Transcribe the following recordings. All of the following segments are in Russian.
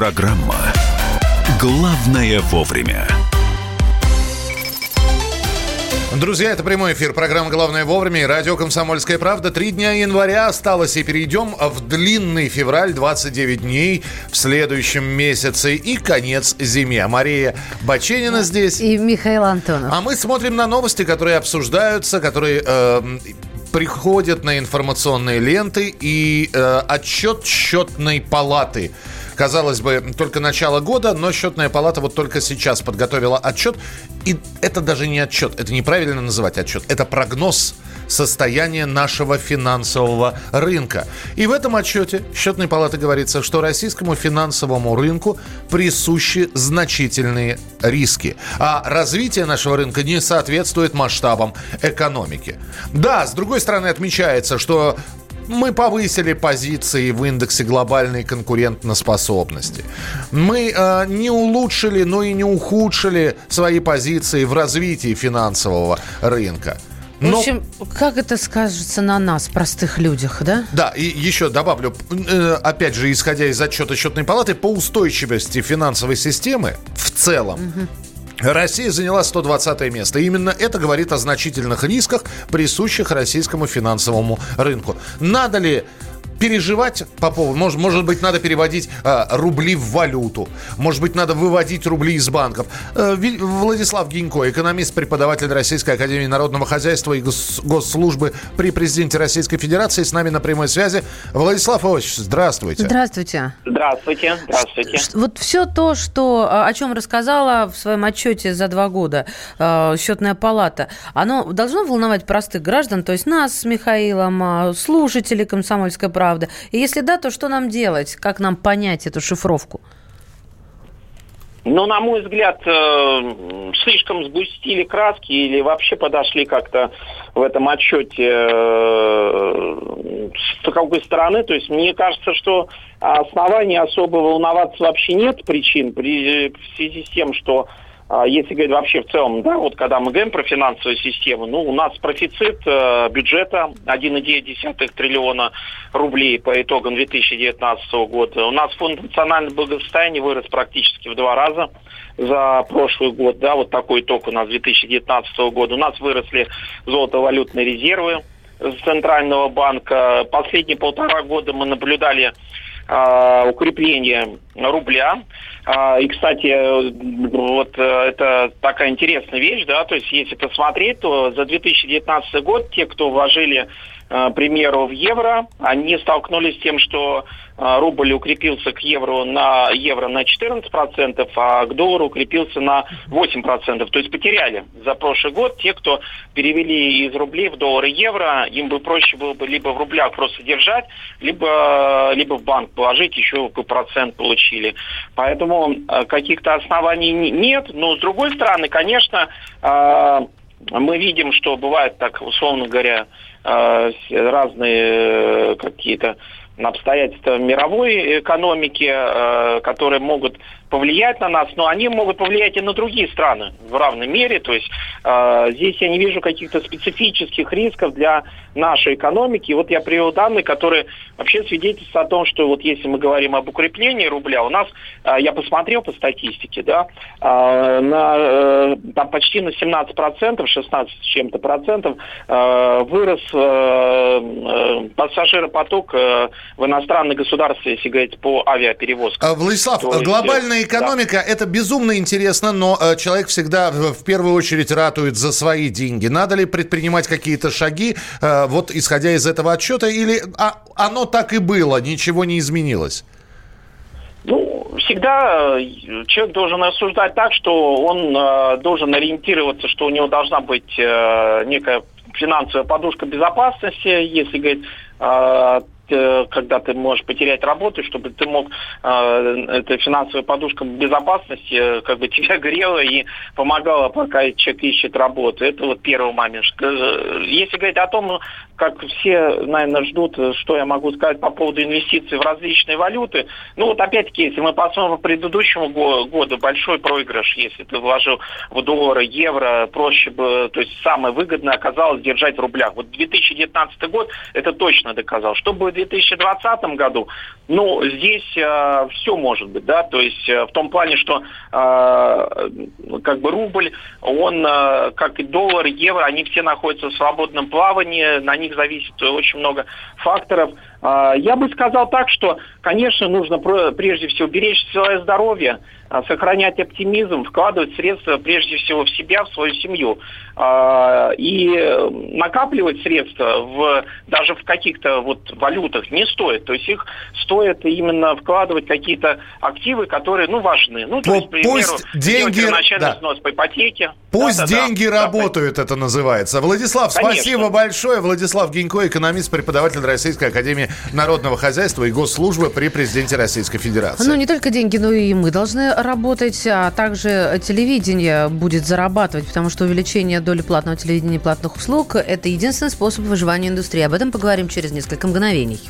Программа «Главное вовремя». Друзья, это прямой эфир. Программа «Главное вовремя» и радио «Комсомольская правда». Три дня января осталось, и перейдем в длинный февраль, 29 дней в следующем месяце и конец зиме. Мария Баченина здесь. И Михаил Антонов. А мы смотрим на новости, которые обсуждаются, которые... Э, приходят на информационные ленты и э, отчет счетной палаты казалось бы, только начало года, но счетная палата вот только сейчас подготовила отчет. И это даже не отчет, это неправильно называть отчет, это прогноз состояния нашего финансового рынка. И в этом отчете счетной палаты говорится, что российскому финансовому рынку присущи значительные риски. А развитие нашего рынка не соответствует масштабам экономики. Да, с другой стороны отмечается, что мы повысили позиции в индексе глобальной конкурентоспособности. Мы э, не улучшили, но и не ухудшили свои позиции в развитии финансового рынка. Но... В общем, как это скажется на нас, простых людях, да? Да, и еще добавлю, э, опять же, исходя из отчета счетной палаты, по устойчивости финансовой системы в целом, угу Россия заняла 120 место. Именно это говорит о значительных рисках, присущих российскому финансовому рынку. Надо ли переживать по поводу... Может, может быть, надо переводить э, рубли в валюту. Может быть, надо выводить рубли из банков. Э, Владислав Гинько, экономист, преподаватель Российской Академии Народного Хозяйства и гос Госслужбы при президенте Российской Федерации, с нами на прямой связи. Владислав Иванович, здравствуйте. Здравствуйте. Здравствуйте. Здравствуйте. Вот все то, что, о чем рассказала в своем отчете за два года э, счетная палата, оно должно волновать простых граждан, то есть нас с Михаилом, а, слушателей «Комсомольской правды», правда? И если да, то что нам делать? Как нам понять эту шифровку? Ну, на мой взгляд, э, слишком сгустили краски или вообще подошли как-то в этом отчете э, с какой стороны. То есть мне кажется, что оснований особо волноваться вообще нет причин при, в связи с тем, что если говорить вообще в целом, да, вот когда мы говорим про финансовую систему, ну, у нас профицит э, бюджета 1,9 триллиона рублей по итогам 2019 года. У нас фонд национального благосостояния вырос практически в два раза за прошлый год, да, вот такой итог у нас 2019 года. У нас выросли золотовалютные резервы Центрального банка. Последние полтора года мы наблюдали укрепление рубля. А, и, кстати, вот э, это такая интересная вещь, да, то есть если посмотреть, то за 2019 год те, кто вложили Э, примеру, в евро, они столкнулись с тем, что рубль укрепился к евро на евро на 14%, а к доллару укрепился на 8%. То есть потеряли за прошлый год те, кто перевели из рублей в доллары евро, им бы проще было бы либо в рублях просто держать, либо, либо в банк положить, еще бы процент получили. Поэтому э, каких-то оснований нет. Но с другой стороны, конечно, мы видим, что бывает так, условно говоря, разные э, какие-то обстоятельства мировой экономики, э, которые могут повлиять на нас, но они могут повлиять и на другие страны в равной мере. То есть э, здесь я не вижу каких-то специфических рисков для нашей экономики. И вот я привел данные, которые вообще свидетельствуют о том, что вот если мы говорим об укреплении рубля, у нас, э, я посмотрел по статистике, да, э, на, э, там почти на 17 процентов, 16 с чем-то процентов э, вырос э, э, пассажиропоток э, в иностранные государства, если говорить по авиаперевозкам. Владислав, То глобальная экономика да. это безумно интересно, но э, человек всегда в первую очередь ратует за свои деньги. Надо ли предпринимать какие-то шаги, э, вот исходя из этого отчета, или а, оно так и было, ничего не изменилось? Ну, всегда э, человек должен рассуждать так, что он э, должен ориентироваться, что у него должна быть э, некая финансовая подушка безопасности, если говорить Э, когда ты можешь потерять работу, чтобы ты мог, э, эта финансовая подушка безопасности э, как бы тебя грела и помогала, пока человек ищет работу. Это вот первый момент. Если говорить о том, как все, наверное, ждут, что я могу сказать по поводу инвестиций в различные валюты, ну вот опять-таки, если мы посмотрим по предыдущему году, большой проигрыш, если ты вложил в доллары, евро, проще бы, то есть самое выгодное оказалось держать в рублях. Вот 2019 год это точно доказал. Что будет 2020 году, ну, здесь э, все может быть, да, то есть э, в том плане, что э, как бы рубль, он, э, как и доллар, евро, они все находятся в свободном плавании, на них зависит очень много факторов. Э, я бы сказал так, что, конечно, нужно прежде всего беречь свое здоровье, а, сохранять оптимизм, вкладывать средства прежде всего в себя, в свою семью. А, и накапливать средства в, даже в каких-то вот валютах не стоит. То есть их стоит именно вкладывать какие-то активы, которые ну, важны. Ну, то есть, к примеру, Пусть деньги... да. взнос по ипотеке. Пусть да, деньги да, работают, да, это называется. Владислав, Конечно. спасибо большое. Владислав Гинько, экономист, преподаватель Российской Академии Народного Хозяйства и Госслужбы при президенте Российской Федерации. Ну, не только деньги, но и мы должны работать, а также телевидение будет зарабатывать, потому что увеличение доли платного телевидения и платных услуг – это единственный способ выживания индустрии. Об этом поговорим через несколько мгновений.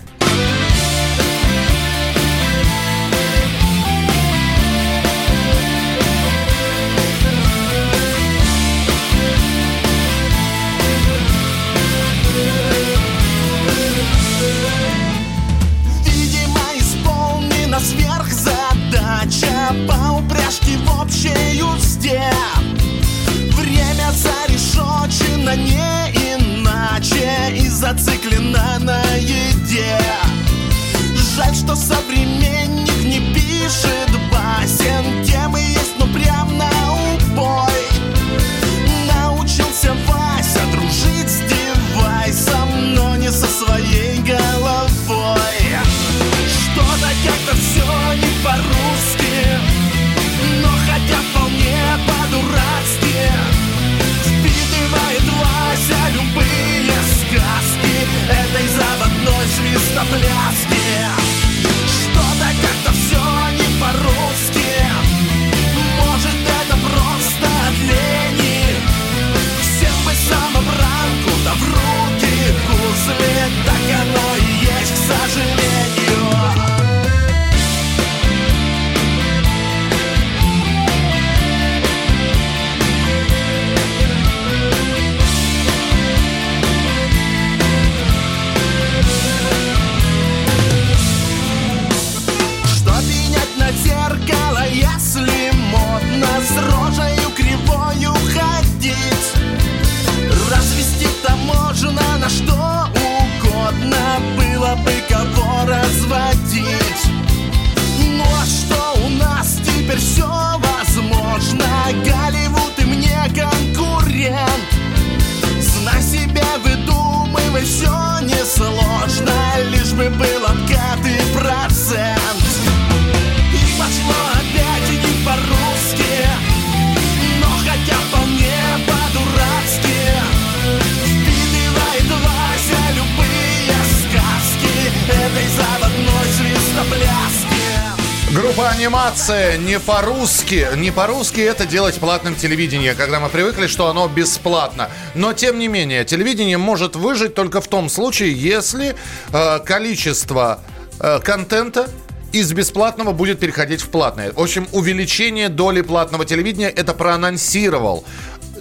Анимация не по-русски. Не по-русски это делать платным телевидение, когда мы привыкли, что оно бесплатно. Но тем не менее, телевидение может выжить только в том случае, если э, количество э, контента из бесплатного будет переходить в платное. В общем, увеличение доли платного телевидения это проанонсировал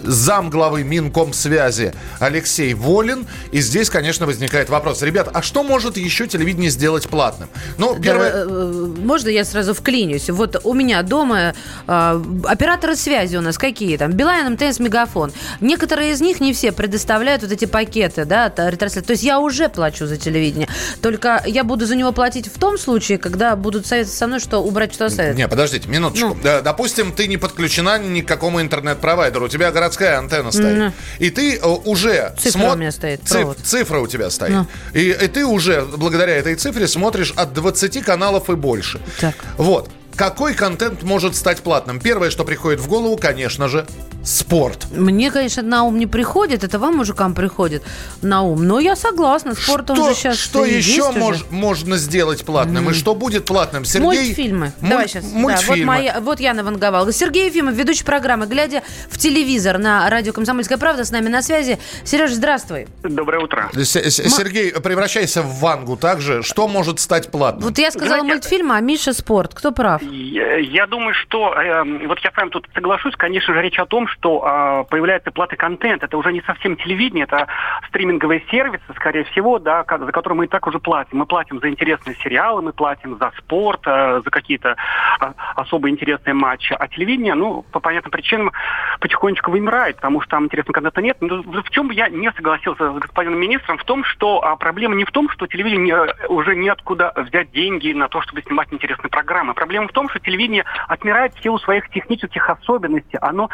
зам главы Минкомсвязи Алексей Волин. И здесь, конечно, возникает вопрос. Ребят, а что может еще телевидение сделать платным? Ну, первое... Да, э, можно я сразу вклинюсь? Вот у меня дома э, операторы связи у нас какие там? Билайн, МТС, Мегафон. Некоторые из них, не все, предоставляют вот эти пакеты, да, ретрансляции. То есть я уже плачу за телевидение. Только я буду за него платить в том случае, когда будут советовать со мной, что убрать, что оставить. Не, подождите, минуточку. Ну. Допустим, ты не подключена ни к какому интернет-провайдеру. У тебя гораздо городская антенна стоит. Mm. И ты э, уже... Цифра смо... у меня стоит. Циф... Цифра у тебя стоит. Mm. И, и ты уже, благодаря этой цифре, смотришь от 20 каналов и больше. Так. Вот. Какой контент может стать платным? Первое, что приходит в голову, конечно же, спорт. Мне, конечно, на ум не приходит, это вам, мужикам, приходит на ум. Но я согласна, спортом что, же сейчас Что еще мож, можно сделать платным? Mm. И что будет платным? Сергей... Мультфильмы. Муль... Давай сейчас. Мультфильмы. Да, вот, моя, вот я наванговала. Сергей Ефимов, ведущий программы, глядя в телевизор на радио «Комсомольская правда», с нами на связи. Сереж, здравствуй. Доброе утро. С -с Сергей, превращайся в Вангу также. Что может стать платным? Вот я сказала Знаете, мультфильм, а Миша спорт. Кто прав? Я, я думаю, что... Э, вот я прям тут соглашусь, конечно же, речь о том, что что а, появляется платный контент. Это уже не совсем телевидение, это стриминговые сервисы, скорее всего, да, за которые мы и так уже платим. Мы платим за интересные сериалы, мы платим за спорт, э, за какие-то а, особо интересные матчи. А телевидение, ну, по понятным причинам, потихонечку вымирает, потому что там интересного контента нет. Но в чем бы я не согласился с господином министром, в том, что а, проблема не в том, что телевидение э, уже неоткуда взять деньги на то, чтобы снимать интересные программы. Проблема в том, что телевидение отмирает в силу своих технических особенностей. Оно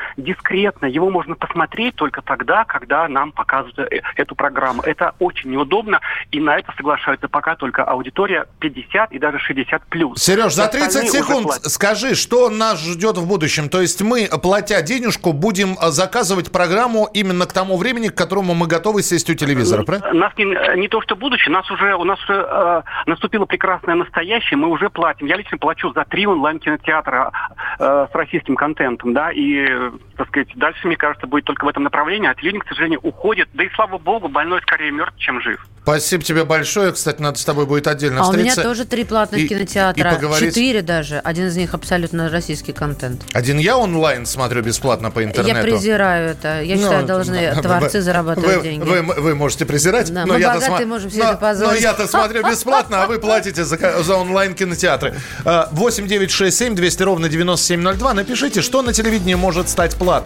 дискретно. Его можно посмотреть только тогда, когда нам показывают э, эту программу. Это очень неудобно, и на это соглашаются пока только аудитория 50 и даже 60 плюс. Сереж, за 30 Остальные уже секунд скажи, что нас ждет в будущем? То есть мы, платя денежку, будем э, заказывать программу именно к тому времени, к которому мы готовы сесть у телевизора, правильно? Нас не, не то что будущее, нас уже, у нас уже э, наступило прекрасное настоящее, мы уже платим. Я лично плачу за три онлайн-кинотеатра э, с российским контентом, да, и, э, так сказать, дальше, мне кажется, будет только в этом направлении, а телевидение, к сожалению, уходит. Да и слава богу, больной скорее мертв, чем жив. Спасибо тебе большое. Кстати, надо с тобой будет отдельно А у меня встретиться. тоже три платных и- кинотеатра. и поговорить. Четыре даже. Один из них абсолютно российский контент. Один я онлайн смотрю бесплатно по интернету. Я презираю это. Я считаю, Ну, должны вы- творцы зарабатывать вы, деньги. Вы, вы можете презирать, Да, но мы я-то богатые, можем себе но- это позволить. Но я-то смотрю бесплатно, а вы платите за, за онлайн-кинотеатры. А, 8 9 6 7 200 ровно 9702. Напишите, что на телевидении может стать платным.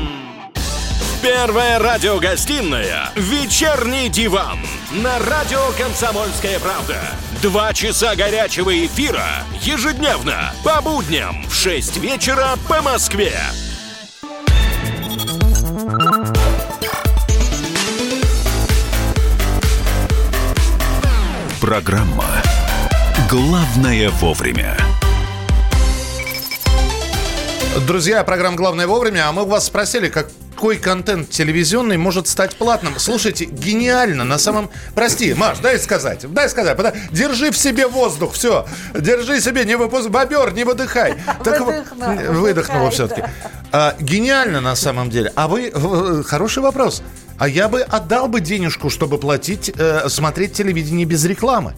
Первая радиогостинная «Вечерний диван» на радио «Комсомольская правда». Два часа горячего эфира ежедневно по будням в 6 вечера по Москве. Программа «Главное вовремя». Друзья, программа «Главное вовремя», а мы вас спросили, какой контент телевизионный может стать платным. Слушайте, гениально, на самом... Прости, Маш, дай сказать, дай сказать. Пода- Держи в себе воздух, все. Держи себе, не выпуск... Бобер, не выдыхай. Так Выдохнула, Выдохнула все-таки. А, гениально на самом деле. А вы... Хороший вопрос. А я бы отдал бы денежку, чтобы платить, э, смотреть телевидение без рекламы.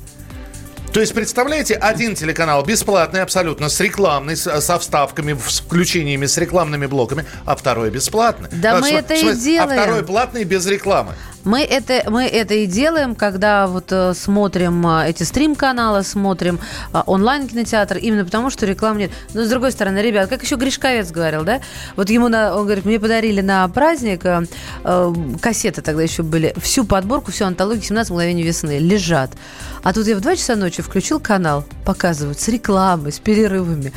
То есть, представляете, один телеканал бесплатный абсолютно, с рекламной, с- со вставками, с включениями, с рекламными блоками, а второй бесплатный. Да А, мы см- это и смысле, делаем. А второй платный без рекламы. Мы это, мы это и делаем, когда вот э, смотрим э, эти стрим-каналы, смотрим э, онлайн-кинотеатр, именно потому, что рекламы нет. Но с другой стороны, ребят, как еще Гришковец говорил, да? Вот ему, на, он говорит, мне подарили на праздник, э, кассеты тогда еще были, всю подборку, всю антологию 17 мгновений весны лежат. А тут я в 2 часа ночи включил канал, показывают с рекламой, с перерывами.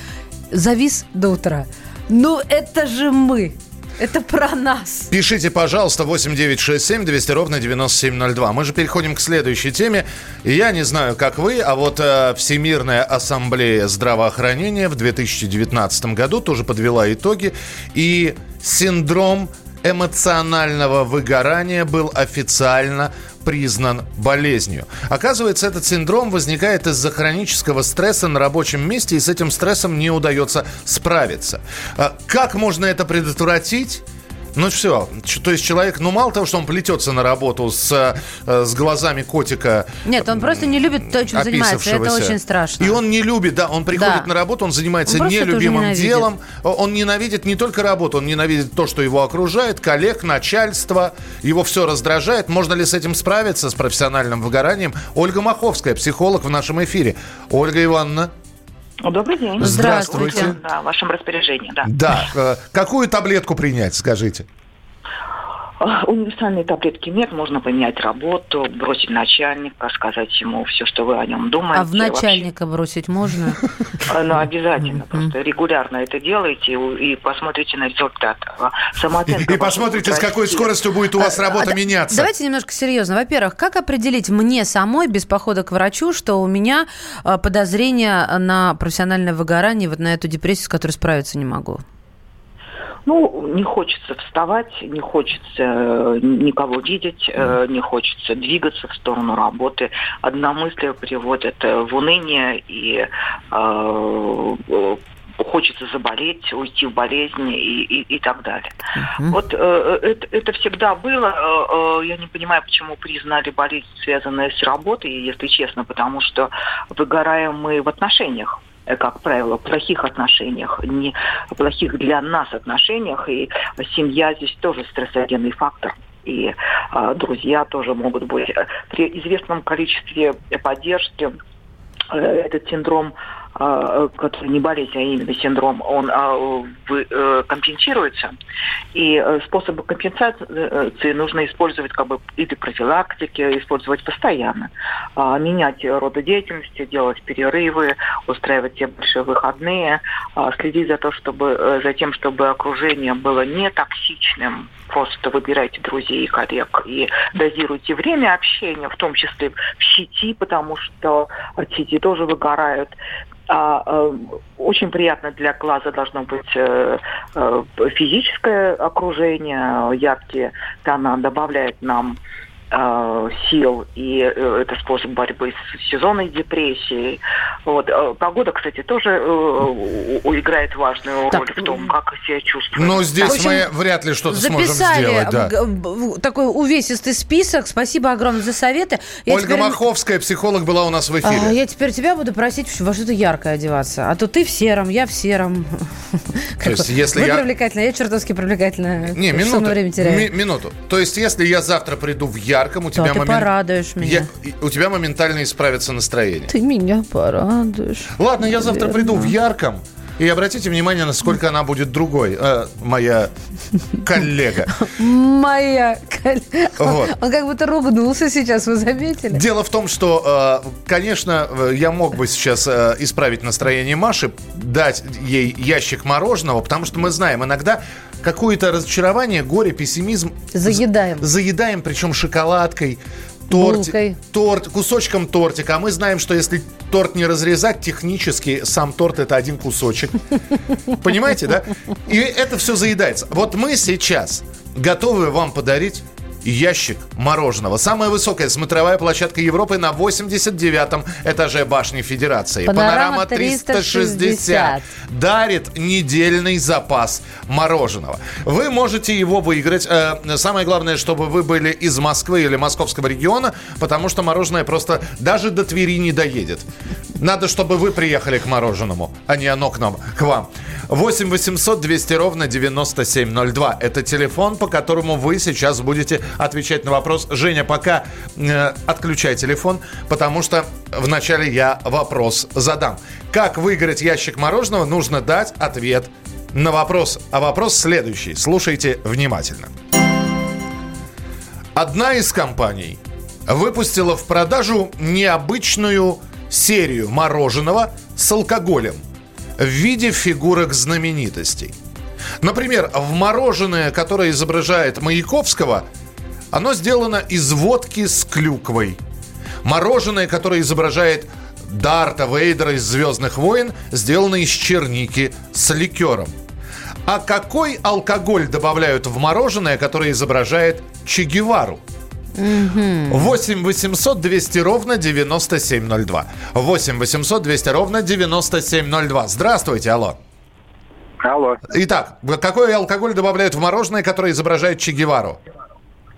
Завис до утра. Ну, это же мы. Это про нас. Пишите, пожалуйста, 8967 200 ровно 9702. Мы же переходим к следующей теме. Я не знаю, как вы, а вот э, Всемирная ассамблея здравоохранения в 2019 году тоже подвела итоги. И синдром эмоционального выгорания был официально признан болезнью. Оказывается, этот синдром возникает из-за хронического стресса на рабочем месте, и с этим стрессом не удается справиться. А Как можно это предотвратить? Ну все, то есть человек, ну мало того, что он плетется на работу с, э, с глазами котика, Нет, он просто не любит то, чем занимается. Это очень страшно. И он не любит, да, он приходит Да. на работу, он занимается Он нелюбимым делом. Он ненавидит не только работу, он ненавидит то, что его окружает, коллег, начальство. Его все раздражает. Можно ли с этим справиться, с профессиональным выгоранием? Ольга Маховская, психолог в нашем эфире. Ольга Ивановна. Добрый день. Здравствуйте. Да, в вашем распоряжении, да. Да. э, Какую таблетку принять, скажите? А, Универсальной таблетки нет, можно поменять работу, бросить начальника, сказать ему все, что вы о нем думаете. А в начальника бросить можно? Вообще, Ну, обязательно, просто регулярно это делайте и и посмотрите на результат. А, И посмотрите, с какой скоростью будет у вас работа А, меняться. Давайте немножко серьезно. Во-первых, как определить мне самой без похода к врачу, что у меня подозрение на профессиональное выгорание, вот на эту депрессию, с которой справиться не могу? Ну, не хочется вставать, не хочется э, никого видеть, э, не хочется двигаться в сторону работы. Одномыслие приводит э, в уныние и э, хочется заболеть, уйти в болезнь и, и, и так далее. Вот э, это, это всегда было. Э, я не понимаю, почему признали болезнь, связанную с работой, если честно, потому что выгораем мы в отношениях как правило, плохих отношениях, не плохих для нас отношениях, и семья здесь тоже стрессогенный фактор. И э, друзья тоже могут быть. При известном количестве поддержки э, этот синдром э, который не болезнь, а именно синдром, он э, вы- э, компенсируется. И э, способы компенсации нужно использовать как бы или профилактики, использовать постоянно. А, менять роды деятельности, делать перерывы, устраивать те большие выходные, а, следить за, то, чтобы, э, за тем, чтобы окружение было не токсичным. Просто выбирайте друзей и коллег и дозируйте время общения, в том числе в сети, потому что сети тоже выгорают. А, э, очень приятно для глаза должно быть э, э, физическое окружение, яркие тона добавляет нам э, сил, и э, это способ борьбы с сезонной депрессией. Вот. Э, Погода, кстати, тоже э, играет важную Так, роль в том, как себя чувствуем. Ну, здесь общем, мы вряд ли что-то сможем сделать. Да. такой увесистый список. Спасибо огромное за советы. Я Ольга теперь- Маховская, психолог, была у нас в эфире. А, я теперь тебя буду просить во что-то яркое одеваться. А то ты в сером, я в сером. То есть, если Вы я- привлекательная, я чертовски привлекательная. Не, минуту. время теряем? ми- минуту. То есть, если я завтра приду в ярком, у тебя Да, ты момент- порадуешь меня. Я- у тебя моментально исправится настроение. Ты меня порадуешь. Ладно, я завтра приду в ярком. И обратите внимание, насколько она будет другой, э, моя коллега. Моя коль- Вот. Он как будто ругнулся сейчас, вы заметили? Дело в том, что, э, конечно, э, я мог бы сейчас э, исправить настроение Маши, дать ей ящик мороженого, потому что мы знаем, иногда какое-то разочарование, горе, пессимизм Заедаем. заедаем, причем шоколадкой, торти- торт, кусочком тортика. А мы знаем, что если торт не разрезать, технически сам торт это один кусочек. Понимаете, да? И это все заедается. Вот мы сейчас готовы вам подарить ящик мороженого. Самая высокая смотровая площадка Европы на 89-м этаже башни Федерации. Панорама 360. дарит недельный запас мороженого. Вы можете его выиграть. Э, Самое главное, чтобы вы были из Москвы или московского региона, потому что мороженое просто даже до Твери не доедет. Надо, чтобы вы приехали к мороженому, а не оно к нам, к вам. 8 800 200 ровно 9702. Это телефон, по которому вы сейчас будете отвечать на вопрос. Женя, пока э, отключай телефон, потому что вначале я вопрос задам. Как выиграть ящик мороженого, нужно дать ответ на вопрос. А вопрос следующий. Слушайте внимательно. Одна из компаний выпустила в продажу необычную серию мороженого с алкоголем в виде фигурок знаменитостей. Например, в мороженое, которое изображает Маяковского, оно сделано из водки с клюквой. Мороженое, которое изображает Дарта Вейдера из «Звездных войн», сделано из черники с ликером. А какой алкоголь добавляют в мороженое, которое изображает Че Гевару? 8 800 200 ровно 9702. 8 800 200 ровно 9702. Здравствуйте, алло. Алло, Итак, какой алкоголь добавляют в мороженое, которое изображает Че Гевару?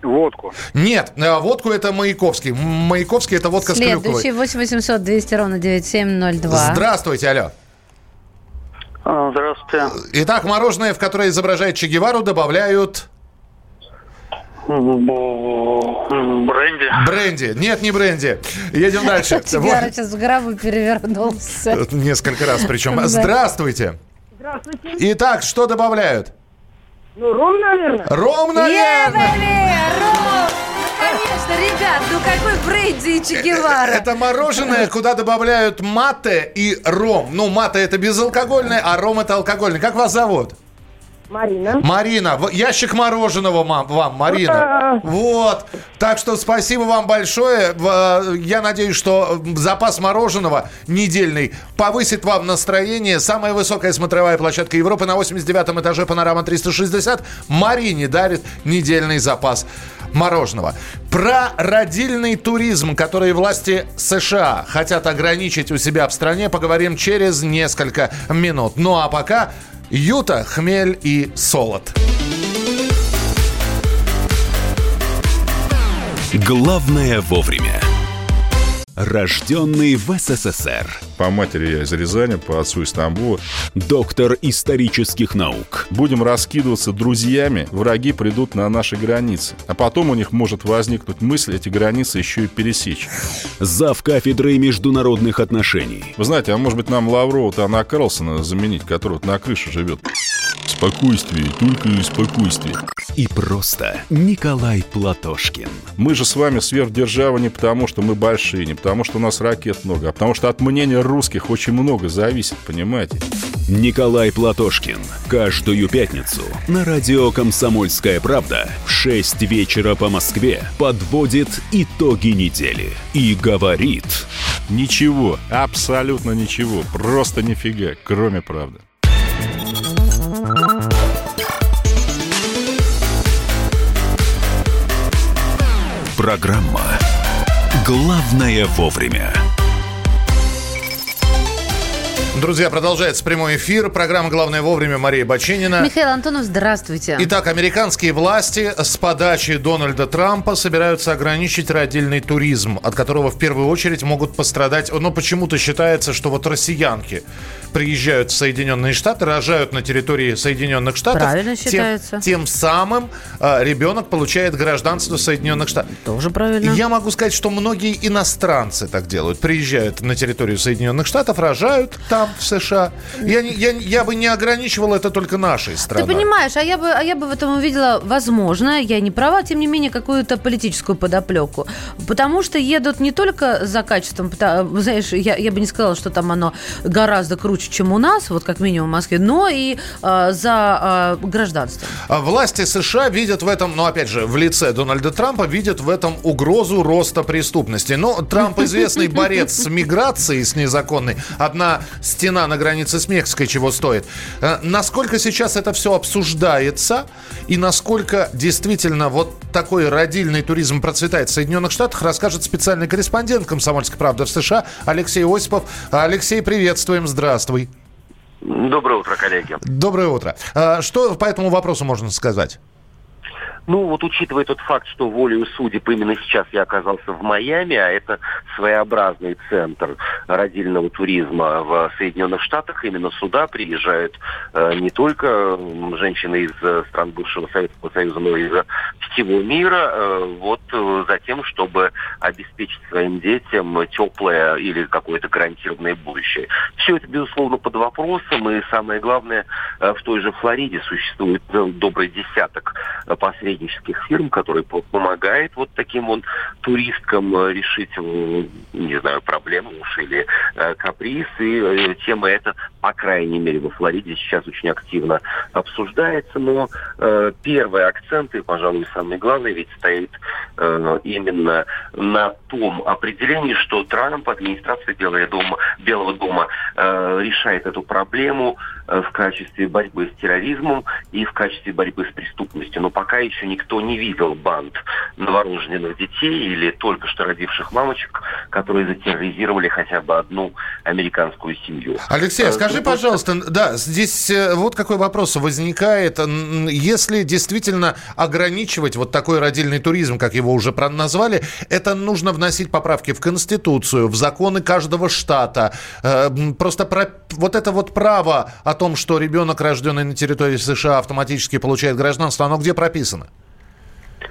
Водку. Нет, э, водку это Маяковский. Маяковский это водка с Следующий клюквой. 8 800 200 ровно 9702. Здравствуйте, алло. А, Здравствуйте. Итак, мороженое, в которое изображает Че Гевару, добавляют Бренди. бренди. Нет, не бренди. Едем дальше. Вот. сейчас в гробу перевернулся. Несколько раз причем. Здравствуйте. Здравствуйте. Итак, что добавляют? Ну, ром, наверное. Ром, наверное. Ебали! Ром! Конечно, ребят, ну какой Брейди и Че Гевара? Это мороженое, куда добавляют мате и ром. Ну, мате это безалкогольное, а ром это алкогольный. Как вас зовут? Марина. Марина, ящик мороженого мам- вам, Марина. Вот. Так что спасибо вам большое. В- Я надеюсь, что запас мороженого недельный повысит вам настроение. Самая высокая смотровая площадка Европы на 89 этаже Панорама 360 Марине дарит недельный запас мороженого. Про родильный туризм, который власти США хотят ограничить у себя в стране, поговорим через несколько минут. Ну а пока Юта, хмель и солод. Главное вовремя. Рожденный в СССР. По матери я из Рязани, по отцу из Тамбова. Доктор исторических наук. Будем раскидываться друзьями, враги придут на наши границы. А потом у них может возникнуть мысль эти границы еще и пересечь. Зав кафедрой международных отношений. Вы знаете, а может быть нам Лаврова-то Анна Карлсона заменить, который вот на крыше живет? Спокойствие, только спокойствие. И просто Николай Платошкин. Мы же с вами сверхдержава не потому, что мы большие, не потому, что у нас ракет много, а потому что от мнения русских очень много зависит, понимаете? Николай Платошкин. Каждую пятницу на радио «Комсомольская правда» в 6 вечера по Москве подводит итоги недели и говорит... Ничего, абсолютно ничего, просто нифига, кроме правды. Программа «Главное вовремя». Друзья, продолжается прямой эфир. Программа «Главное вовремя» Мария Баченина. Михаил Антонов, здравствуйте. Итак, американские власти с подачи Дональда Трампа собираются ограничить родильный туризм, от которого в первую очередь могут пострадать... Но почему-то считается, что вот россиянки приезжают в Соединенные Штаты, рожают на территории Соединенных Штатов. Правильно тем- считается. Тем, самым э, ребенок получает гражданство Соединенных Штатов. Тоже правильно. Я могу сказать, что многие иностранцы так делают. Приезжают на территорию Соединенных Штатов, рожают там, в США. Я, я, я бы не ограничивал это только нашей Ты страной. понимаешь, а я бы, а я бы в этом увидела, возможно, я не права, тем не менее, какую-то политическую подоплеку. Потому что едут не только за качеством, пта- знаешь, я, я бы не сказала, что там оно гораздо круче, чем у нас, вот как минимум в Москве, но и э, за э, гражданством. А Власти США видят в этом, ну, опять же, в лице Дональда Трампа, видят в этом угрозу роста преступности. Но Трамп известный борец с миграцией, с незаконной. Одна стена на границе с Мексикой чего стоит. Э, Насколько сейчас это все обсуждается и насколько действительно вот такой родильный туризм процветает в Соединенных Штатах, расскажет специальный корреспондент «Комсомольской правды» в США Алексей Осипов. Алексей, приветствуем, здравствуй. Доброе утро, коллеги. Доброе утро. А, Что по этому вопросу можно сказать? Ну, вот учитывая тот факт, что волею судеб именно сейчас я оказался в Майами, а это своеобразный центр родильного туризма в Соединенных Штатах, именно сюда приезжают э, не только женщины из э, стран бывшего Советского Союза, но и из всего мира, э, вот э, за тем, чтобы обеспечить своим детям теплое или какое-то гарантированное будущее. Все это, безусловно, под вопросом, и самое главное, э, в той же Флориде существует э, добрый десяток посреднических фирм, которые по- помогают вот таким вот туристкам э, решить, э, не знаю, проблему уж или э, каприз, и э, тема эта, по крайней мере, во Флориде сейчас очень активно обсуждается, но э, первые акценты, пожалуй, самый главный, ведь стоит э, именно на том определении, что Трамп, администрация Белого дома, Белого дома э, решает эту проблему. э, в качестве борьбы с терроризмом и в качестве борьбы с преступностью. Но пока еще никто не видел банд новорожденных детей или только что родивших мамочек, которые затерроризировали хотя бы одну американскую семью. Алексей, Э, скажи, другой пожалуйста, да, здесь э, вот какой вопрос возникает. Если действительно ограничивать вот такой родильный туризм, как его уже назвали, это нужно вносить поправки в Конституцию, в законы каждого штата. Э, Просто про вот это вот право о том, что ребенок, рожденный на территории США, автоматически получает гражданство, оно где прописано?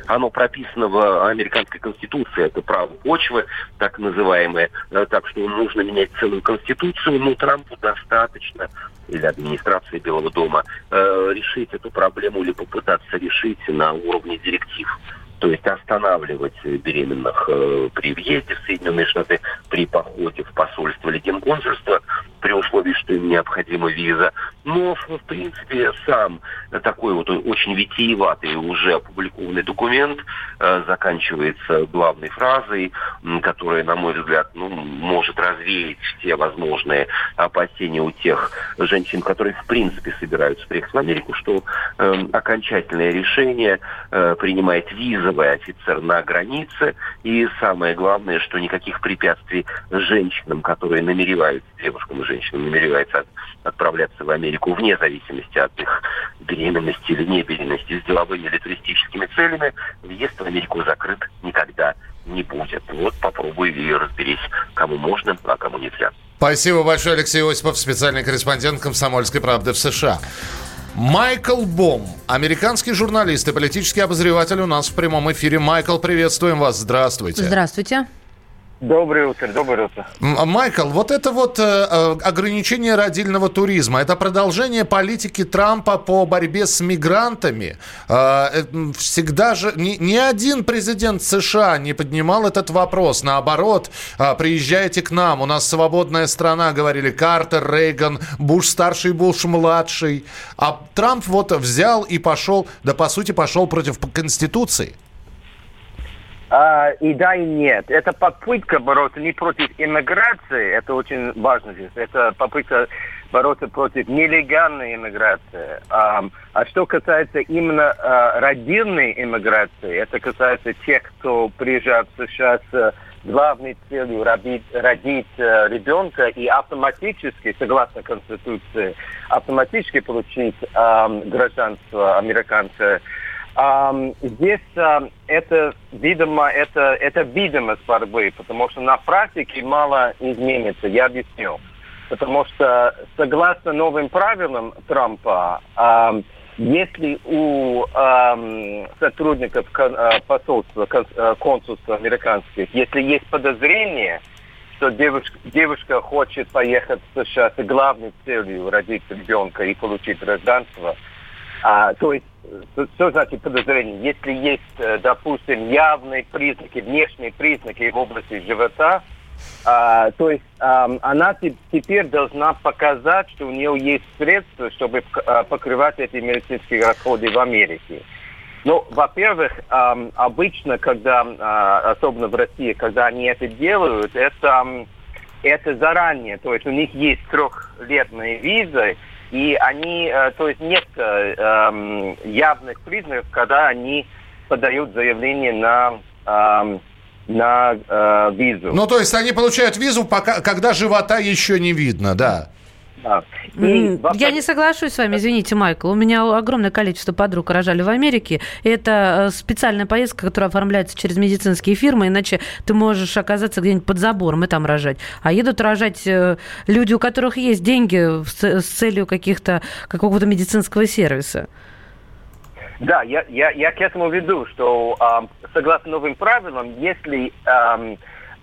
Оно прописано в американской конституции, это право почвы, так называемое. Э, Так что нужно менять целую конституцию, но Трампу достаточно или администрации Белого дома э, решить эту проблему или попытаться решить на уровне директив. То есть останавливать беременных э, при въезде в Соединенные Штаты, при походе в посольство или генконсульство, при условии, что им необходима виза, Но, в принципе, сам такой вот очень витиеватый уже опубликованный документ э, заканчивается главной фразой, которая, на мой взгляд, ну, может развеять все возможные опасения у тех женщин, которые в принципе собираются приехать в Америку, что э, окончательное решение э, принимает визовый офицер на границе. И самое главное, что никаких препятствий женщинам, которые намереваются, девушкам и женщинам намереваются от- отправляться в Америку вне зависимости от их беременности или не беременности с деловыми или туристическими целями, въезд в Америку закрыт никогда не будет. Вот попробуй и разберись, кому можно, а кому нельзя. Спасибо большое, Алексей Осипов, специальный корреспондент «Комсомольской правды» в США. Майкл Бом, американский журналист и политический обозреватель у нас в прямом эфире. Майкл, приветствуем вас. Здравствуйте. Здравствуйте. Доброе утро, доброе утро. М, Майкл, вот это вот э, э, ограничение родильного туризма, это продолжение политики Трампа по борьбе с мигрантами. Э, всегда же ни, ни один президент США не поднимал этот вопрос. Наоборот, приезжайте к нам, у нас свободная страна, говорили Картер, Рейган, Буш старший, Буш младший. А Трамп вот взял и пошел, да по сути пошел против Конституции. А, и да, и нет. Это попытка бороться не против иммиграции, это очень важно здесь. Это попытка бороться против нелегальной иммиграции. Ам, а что касается именно а, родильной иммиграции, это касается тех, кто приезжает в США с главной целью родить, родить э, ребенка и автоматически, согласно Конституции, автоматически получить ам, гражданство американца. Здесь это, видимо, это, это видимость борьбы, потому что на практике мало изменится, я объясню. Потому что, согласно новым правилам Трампа, ам, если у ам, сотрудников кон- а, посольства, кон- а, консульства американских, если есть подозрение, что девушка, девушка хочет поехать в США с главной целью родить ребенка и получить гражданство, а, то есть, э, что значит подозрение? Если есть, э, допустим, явные признаки, внешние признаки в области живота, а, то есть ам, она те- теперь должна показать, что у нее есть средства, чтобы а, покрывать эти медицинские расходы в Америке. Ну, во-первых, ам, обычно, когда, а, особенно в России, когда они это делают, это, это заранее, то есть у них есть трехлетные визы, и они, э, то есть нет эм, явных признаков, когда они подают заявление на, ам, на э, визу. Ну, то есть они получают визу, пока, когда живота еще не видно, да. Да. М, Я не соглашусь с вами, извините, Майкл. У меня огромное количество подруг рожали в Америке. И это э, специальная поездка, которая оформляется через медицинские фирмы, иначе ты можешь оказаться где-нибудь под забором и там рожать. А едут рожать э, люди, у которых есть деньги с целью каких-то какого-то медицинского сервиса. Да, я, я, я к этому веду, что ам, согласно новым правилам, если, ам,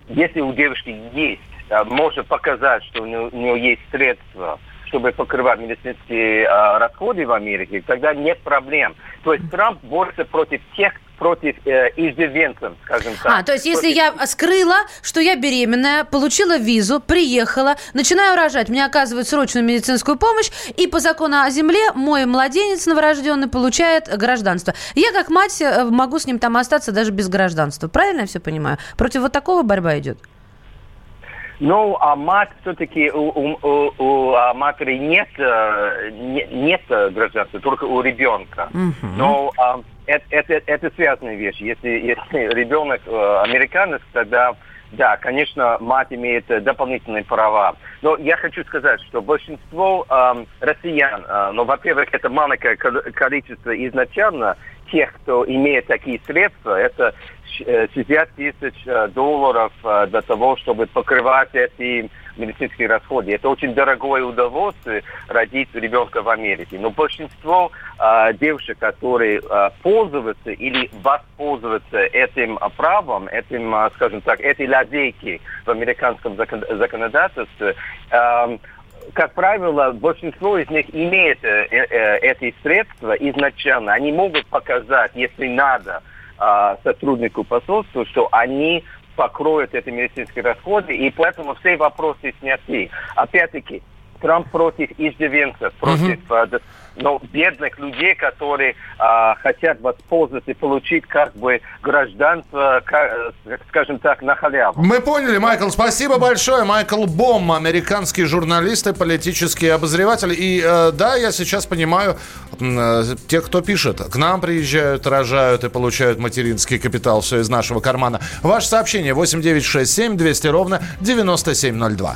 если у девушки есть, а, можно показать, что у нее, у нее есть средства, чтобы покрывать медицинские а, расходы в Америке, тогда нет проблем. То есть Трамп борется против тех, против э, иждивенцев, скажем так. А, то есть если Против- я скрыла, что я беременная, получила визу, приехала, начинаю рожать, мне оказывают срочную медицинскую помощь, и по закону о земле мой младенец новорожденный получает гражданство. Я как мать э, могу с ним там остаться даже без гражданства. Правильно я все понимаю? Против вот такого борьба идет? Ну, а мать все-таки у, у- у- а, матери нет, э, не- нет э, гражданства, только у ребенка. Но а, это, это, это связанные вещи. Если, если ребенок э, американец, тогда да, конечно, мать имеет э, дополнительные права. Но я хочу сказать, что большинство эм, россиян, э, ну, во-первых, это маленькое ко- количество изначально тех, кто имеет такие средства, это щ- э, 60 тысяч э, долларов э, для того, чтобы покрывать эти медицинские расходы. Это очень дорогое удовольствие родить ребенка в Америке. Но большинство э, девушек, которые э, пользуются или воспользуются этим э, правом, этим, э, скажем так, этой лазейки в американском закон- законодательстве, эм, как правило, большинство из них имеет э, э, эти средства изначально. Они могут показать, если надо, э, сотруднику посольства, что они покроют эти медицинские расходы, и поэтому все вопросы сняты. Опять-таки, Трамп против иждивенцев, против д- ну, бедных людей, которые а, хотят воспользоваться и получить как бы гражданство, ка- э, скажем так, на халяву. Мы поняли, Майкл, спасибо большое. Майкл Бом, американский журналист и политический обозреватель. И э, да, я сейчас понимаю э, тех, кто пишет. К нам приезжают, рожают и получают материнский капитал. Все из нашего кармана. Ваше сообщение 8967 200 ровно 9702.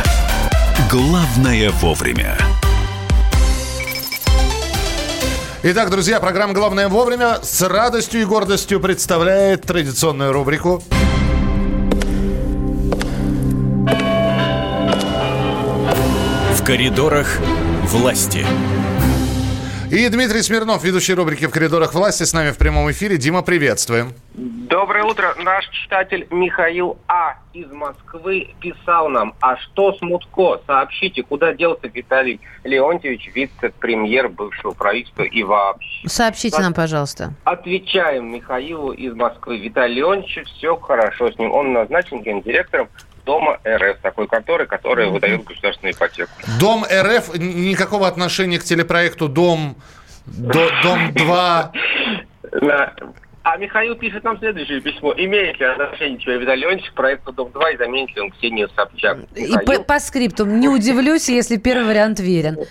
«Главное вовремя». Итак, друзья, программа «Главное вовремя» с радостью и гордостью представляет традиционную рубрику В коридорах власти. И Дмитрий Смирнов, ведущий рубрики «В коридорах власти» с нами в прямом эфире. Дима, приветствуем. Доброе утро. Наш читатель Михаил А. из Москвы писал нам, а что с Мутко? Сообщите, куда делся Виталий Леонтьевич, вице-премьер бывшего правительства и вообще. Сообщите нам, пожалуйста. Отвечаем Михаилу из Москвы. Виталий Леонтьевич, все хорошо с ним. Он назначен гендиректором Дома РФ, такой конторы, которая выдает государственную ипотеку. Дом РФ никакого отношения к телепроекту Дом До- Дом 2. А Михаил пишет нам следующее письмо. Имеет ли отношение теперь Виталий Леонтьевич к проекту Дом-2 и заменит ли он Ксению Собчак? И Михаил? по, по скрипту, не удивлюсь, если первый вариант верен.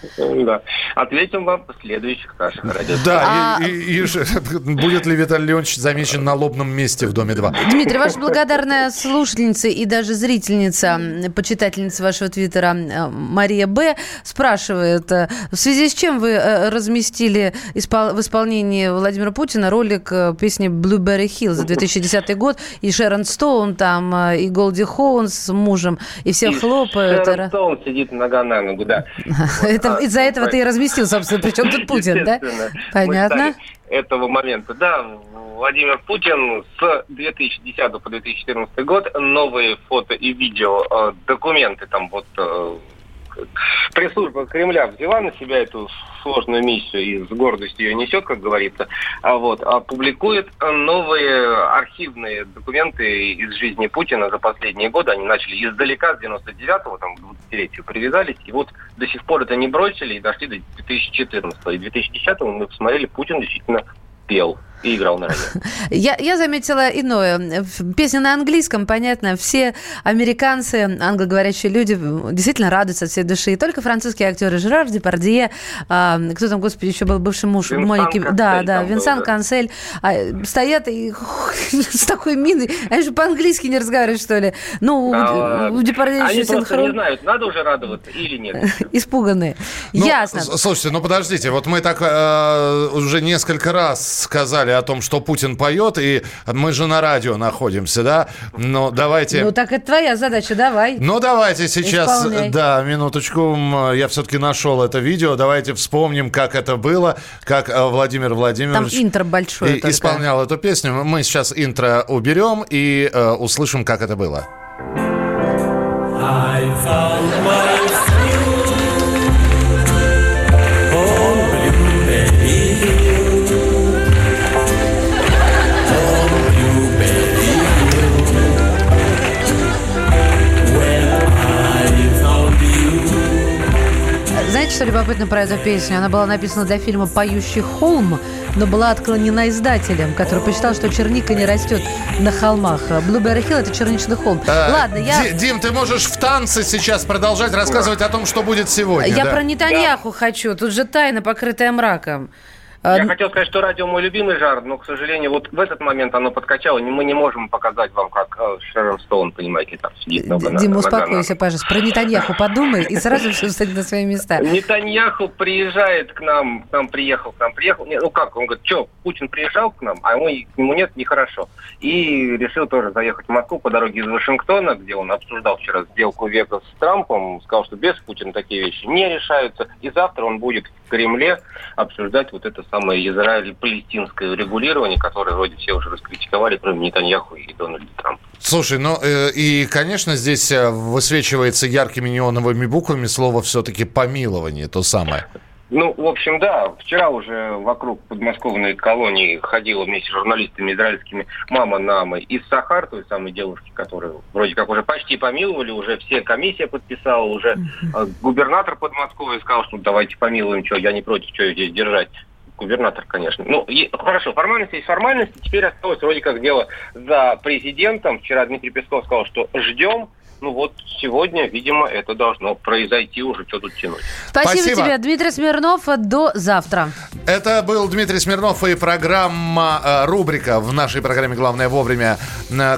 Да. Ответим вам в следующих наших радио. Да, и, и- и ж- будет ли Виталий Леонидович замечен на лобном месте в Доме 2? Дмитрий, ваша благодарная слушательница и даже зрительница, почитательница вашего твиттера э, Мария Б. спрашивает, э, в связи с чем вы э, разместили в исполнении Владимира Путина ролик э, песни Blueberry Hill за 2010 год, и Шерон Стоун там, э, и Голди Хоун с мужем, и все хлопают. Шерон Стоун сидит нога на ногу, да. Это, из-за этого ты и разместил, собственно, причем тут Путин, да? Понятно. Этого момента. Да, Владимир Путин с 2010 по 2014 год новые фото и видео э, документы там вот э, пресс-служба Кремля взяла на себя эту сложную миссию и с гордостью ее несет, как говорится, а вот, а публикует новые архивные документы из жизни Путина за последние годы. Они начали издалека, с 99-го, там, к 20-летию привязались, и вот до сих пор это не бросили и дошли до 2014 И 2010 мы посмотрели, Путин действительно пел и играл на радио. Я, я заметила иное. Песня на английском, понятно. Все американцы, англоговорящие люди действительно радуются от всей души. И только французские актеры Жерар Депардье, а, кто там, господи, еще был бывший муж Винсан Моники. Кассель Да, да, был, Винсан да. Кансель. а, стоят и с такой миной. Они же по-английски не разговаривают, что ли? Ну, у- ладно. Депардье Они еще просто не синхрон. знают, надо уже радоваться или нет. Испуганные. Ну, Ясно. Слушайте, ну подождите, вот мы так э, уже несколько раз сказали о том, что Путин поет, и мы же на радио находимся, да? Но давайте... Ну, так это твоя задача, давай. Ну, давайте сейчас, Исполняй. да, минуточку, я все-таки нашел это видео, давайте вспомним, как это было, как э, Владимир Там Владимирович интро большое и- исполнял эту песню. Мы сейчас интро уберем и э, услышим, как это было. I found my что любопытно про эту песню? Она была написана для фильма «Поющий холм», но была отклонена издателем, который посчитал, что черника не растет на холмах. Блюберри Хилл – это черничный холм. Э, Ладно, я... Ди- Дим, ты можешь в танце сейчас продолжать рассказывать о том, что будет сегодня. Я да. про Нетаньяху хочу. Тут же тайна, покрытая мраком. Я хотел сказать, что радио мой любимый жанр, но, к сожалению, вот в этот момент оно подкачало. Мы не можем показать вам, как э, Шерон Стоун, понимаете, там сидит Дима, на- успокойся, пожалуйста. Про Нетаньяху подумай, и сразу все встать на свои места. Нетаньяху приезжает к нам, к нам приехал, к нам приехал. Ну как, он говорит, что, Путин приезжал к нам, а ему, к нему нет, нехорошо. И решил тоже заехать в Москву по дороге из Вашингтона, где он обсуждал вчера сделку века с Трампом, сказал, что без Путина такие вещи не решаются. И завтра он будет в Кремле обсуждать вот это самое израиль-палестинское регулирование, которое вроде все уже раскритиковали, кроме Нетаньяху и Дональда Трампа. Слушай, ну э, и, конечно, здесь э, высвечивается яркими неоновыми буквами слово все-таки помилование, то самое. Ну, в общем, да, вчера уже вокруг подмосковной колонии ходила вместе с журналистами израильскими мама Намы из Сахар, той самой девушки, которую вроде как уже почти помиловали, уже все комиссия подписала, уже э, губернатор Подмосковья сказал, что давайте помилуем, что я не против, что ее здесь держать. Губернатор, конечно. Ну, и- хорошо, формальности есть формальности. Теперь осталось вроде как дело за президентом. Вчера Дмитрий Песков сказал, что ждем. Ну вот сегодня, видимо, это должно произойти уже, что тут тянуть. Спасибо, Спасибо. тебе, Дмитрий Смирнов. До завтра. Это был Дмитрий Смирнов и программа, э, рубрика в нашей программе «Главное вовремя»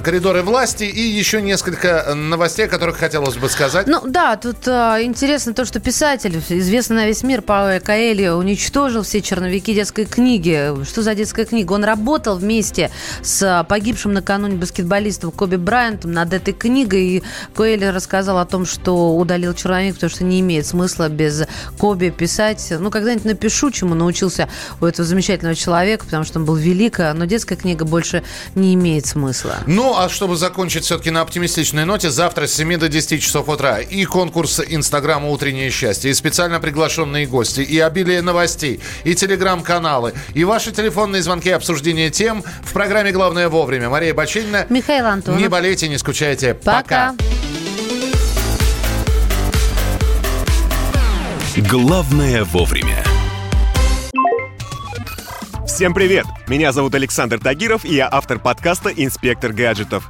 «Коридоры власти» и еще несколько новостей, о которых хотелось бы сказать. Ну да, тут а, интересно то, что писатель, известный на весь мир Пауэлл Каэльо, уничтожил все черновики детской книги. Что за детская книга? Он работал вместе с погибшим накануне баскетболистом Коби Брайантом над этой книгой. И Коэльо рассказал о том, что удалил черновик, потому что не имеет смысла без Коби писать. Ну, когда-нибудь напишу, чему научился у этого замечательного человека, потому что он был велик, но детская книга больше не имеет смысла. Ну, а чтобы закончить все-таки на оптимистичной ноте, завтра с 7 до 10 часов утра и конкурс Инстаграма «Утреннее счастье», и специально приглашенные гости, и обилие новостей, и телеграм-каналы, и ваши телефонные звонки, обсуждение тем в программе «Главное вовремя». Мария Бачинина. Михаил Антонов. Не болейте, не скучайте. Пока. Главное вовремя. Всем привет! Меня зовут Александр Тагиров, и я автор подкаста «Инспектор гаджетов».